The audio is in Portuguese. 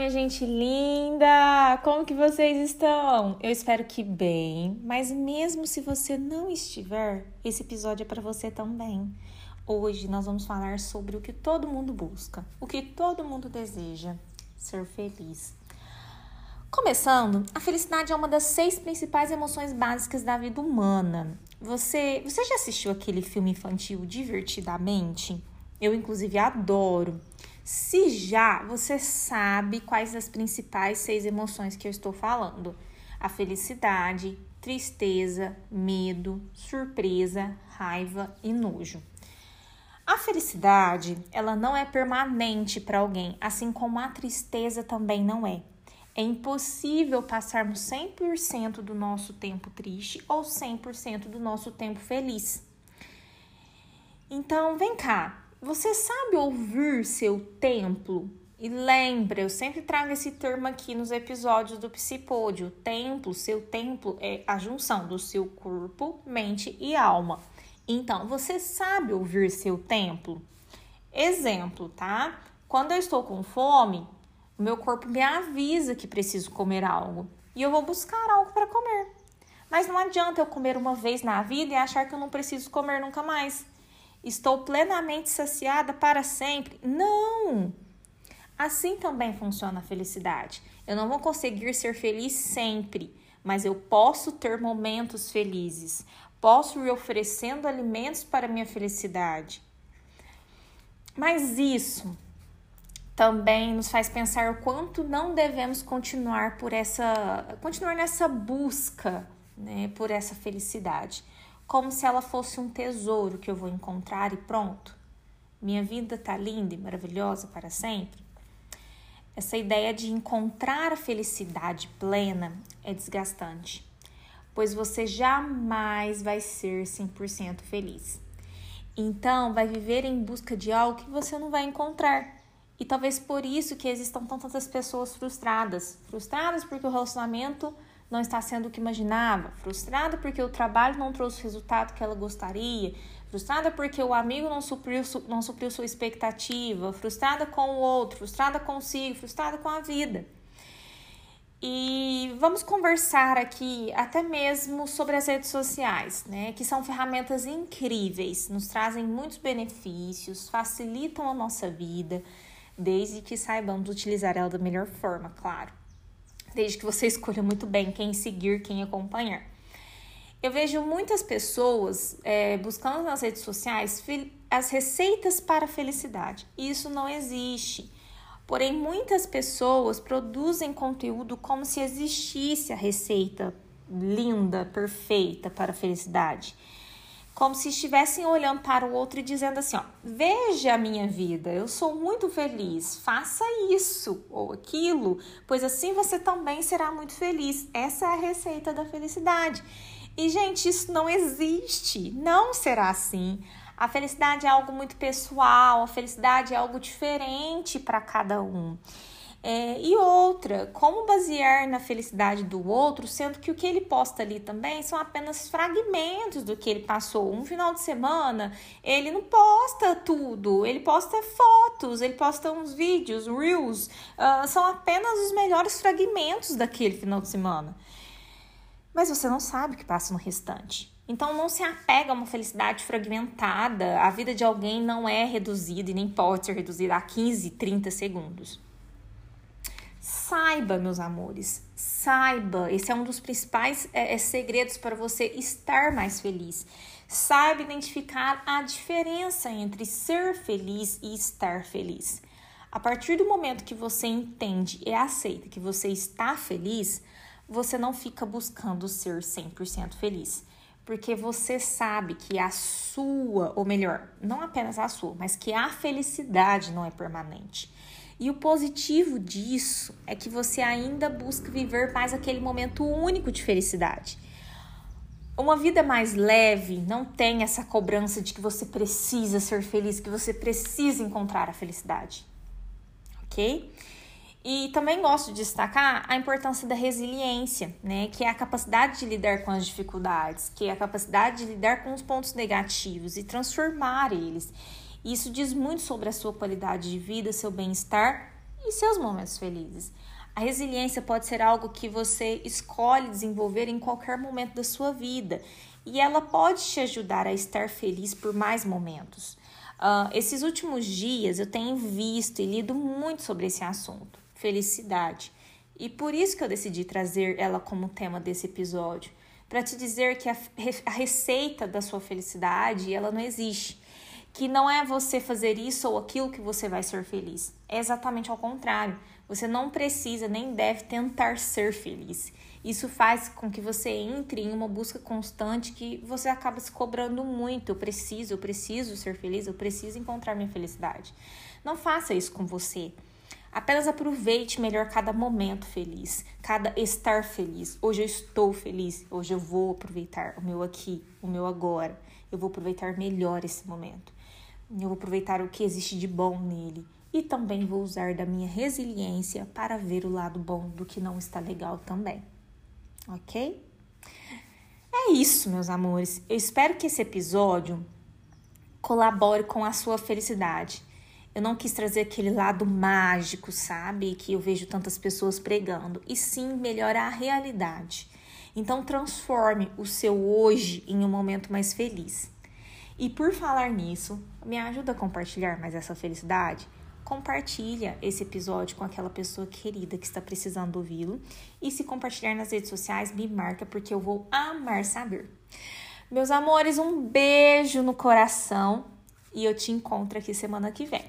minha gente linda! Como que vocês estão? Eu espero que bem, mas mesmo se você não estiver, esse episódio é para você também. Hoje nós vamos falar sobre o que todo mundo busca, o que todo mundo deseja, ser feliz. Começando, a felicidade é uma das seis principais emoções básicas da vida humana. Você, você já assistiu aquele filme infantil Divertidamente? Eu, inclusive, adoro. Se já, você sabe quais as principais seis emoções que eu estou falando: a felicidade, tristeza, medo, surpresa, raiva e nojo. A felicidade, ela não é permanente para alguém, assim como a tristeza também não é. É impossível passarmos 100% do nosso tempo triste ou 100% do nosso tempo feliz. Então, vem cá, você sabe ouvir seu templo? E lembra, eu sempre trago esse termo aqui nos episódios do Psipódio. Templo, seu templo é a junção do seu corpo, mente e alma. Então, você sabe ouvir seu templo? Exemplo, tá? Quando eu estou com fome, o meu corpo me avisa que preciso comer algo e eu vou buscar algo para comer. Mas não adianta eu comer uma vez na vida e achar que eu não preciso comer nunca mais. Estou plenamente saciada para sempre? Não! Assim também funciona a felicidade. Eu não vou conseguir ser feliz sempre, mas eu posso ter momentos felizes. Posso ir oferecendo alimentos para minha felicidade. Mas isso também nos faz pensar o quanto não devemos continuar por essa continuar nessa busca, né, por essa felicidade como se ela fosse um tesouro que eu vou encontrar e pronto. Minha vida tá linda e maravilhosa para sempre. Essa ideia de encontrar a felicidade plena é desgastante, pois você jamais vai ser 100% feliz. Então, vai viver em busca de algo que você não vai encontrar. E talvez por isso que existam tantas pessoas frustradas, frustradas porque o relacionamento não está sendo o que imaginava, frustrada porque o trabalho não trouxe o resultado que ela gostaria, frustrada porque o amigo não supriu, não supriu sua expectativa, frustrada com o outro, frustrada consigo, frustrada com a vida. E vamos conversar aqui até mesmo sobre as redes sociais, né? Que são ferramentas incríveis, nos trazem muitos benefícios, facilitam a nossa vida, desde que saibamos utilizar ela da melhor forma, claro desde que você escolha muito bem quem seguir, quem acompanhar. Eu vejo muitas pessoas é, buscando nas redes sociais as receitas para a felicidade. Isso não existe. Porém, muitas pessoas produzem conteúdo como se existisse a receita linda, perfeita para a felicidade como se estivessem olhando para o outro e dizendo assim: ó, veja a minha vida, eu sou muito feliz, faça isso ou aquilo, pois assim você também será muito feliz. Essa é a receita da felicidade. E, gente, isso não existe, não será assim. A felicidade é algo muito pessoal, a felicidade é algo diferente para cada um. É, e outra, como basear na felicidade do outro, sendo que o que ele posta ali também são apenas fragmentos do que ele passou. Um final de semana, ele não posta tudo, ele posta fotos, ele posta uns vídeos, reels, uh, são apenas os melhores fragmentos daquele final de semana. Mas você não sabe o que passa no restante. Então não se apega a uma felicidade fragmentada. A vida de alguém não é reduzida e nem pode ser reduzida a 15, 30 segundos. Saiba, meus amores, saiba. Esse é um dos principais é, é, segredos para você estar mais feliz. Saiba identificar a diferença entre ser feliz e estar feliz. A partir do momento que você entende e aceita que você está feliz, você não fica buscando ser 100% feliz. Porque você sabe que a sua, ou melhor, não apenas a sua, mas que a felicidade não é permanente. E o positivo disso é que você ainda busca viver mais aquele momento único de felicidade. Uma vida mais leve não tem essa cobrança de que você precisa ser feliz, que você precisa encontrar a felicidade. Ok? E também gosto de destacar a importância da resiliência, né? Que é a capacidade de lidar com as dificuldades, que é a capacidade de lidar com os pontos negativos e transformar eles. Isso diz muito sobre a sua qualidade de vida, seu bem-estar e seus momentos felizes. A resiliência pode ser algo que você escolhe desenvolver em qualquer momento da sua vida e ela pode te ajudar a estar feliz por mais momentos. Uh, esses últimos dias eu tenho visto e lido muito sobre esse assunto, felicidade. E por isso que eu decidi trazer ela como tema desse episódio, para te dizer que a, a receita da sua felicidade, ela não existe. Que não é você fazer isso ou aquilo que você vai ser feliz. É exatamente ao contrário. Você não precisa nem deve tentar ser feliz. Isso faz com que você entre em uma busca constante que você acaba se cobrando muito. Eu preciso, eu preciso ser feliz, eu preciso encontrar minha felicidade. Não faça isso com você. Apenas aproveite melhor cada momento feliz, cada estar feliz. Hoje eu estou feliz, hoje eu vou aproveitar o meu aqui, o meu agora. Eu vou aproveitar melhor esse momento. Eu vou aproveitar o que existe de bom nele e também vou usar da minha resiliência para ver o lado bom do que não está legal também ok? É isso, meus amores. Eu espero que esse episódio colabore com a sua felicidade. Eu não quis trazer aquele lado mágico, sabe? Que eu vejo tantas pessoas pregando, e sim melhorar a realidade. Então, transforme o seu hoje em um momento mais feliz. E por falar nisso, me ajuda a compartilhar mais essa felicidade? compartilha esse episódio com aquela pessoa querida que está precisando ouvi-lo. E se compartilhar nas redes sociais, me marca porque eu vou amar saber. Meus amores, um beijo no coração e eu te encontro aqui semana que vem.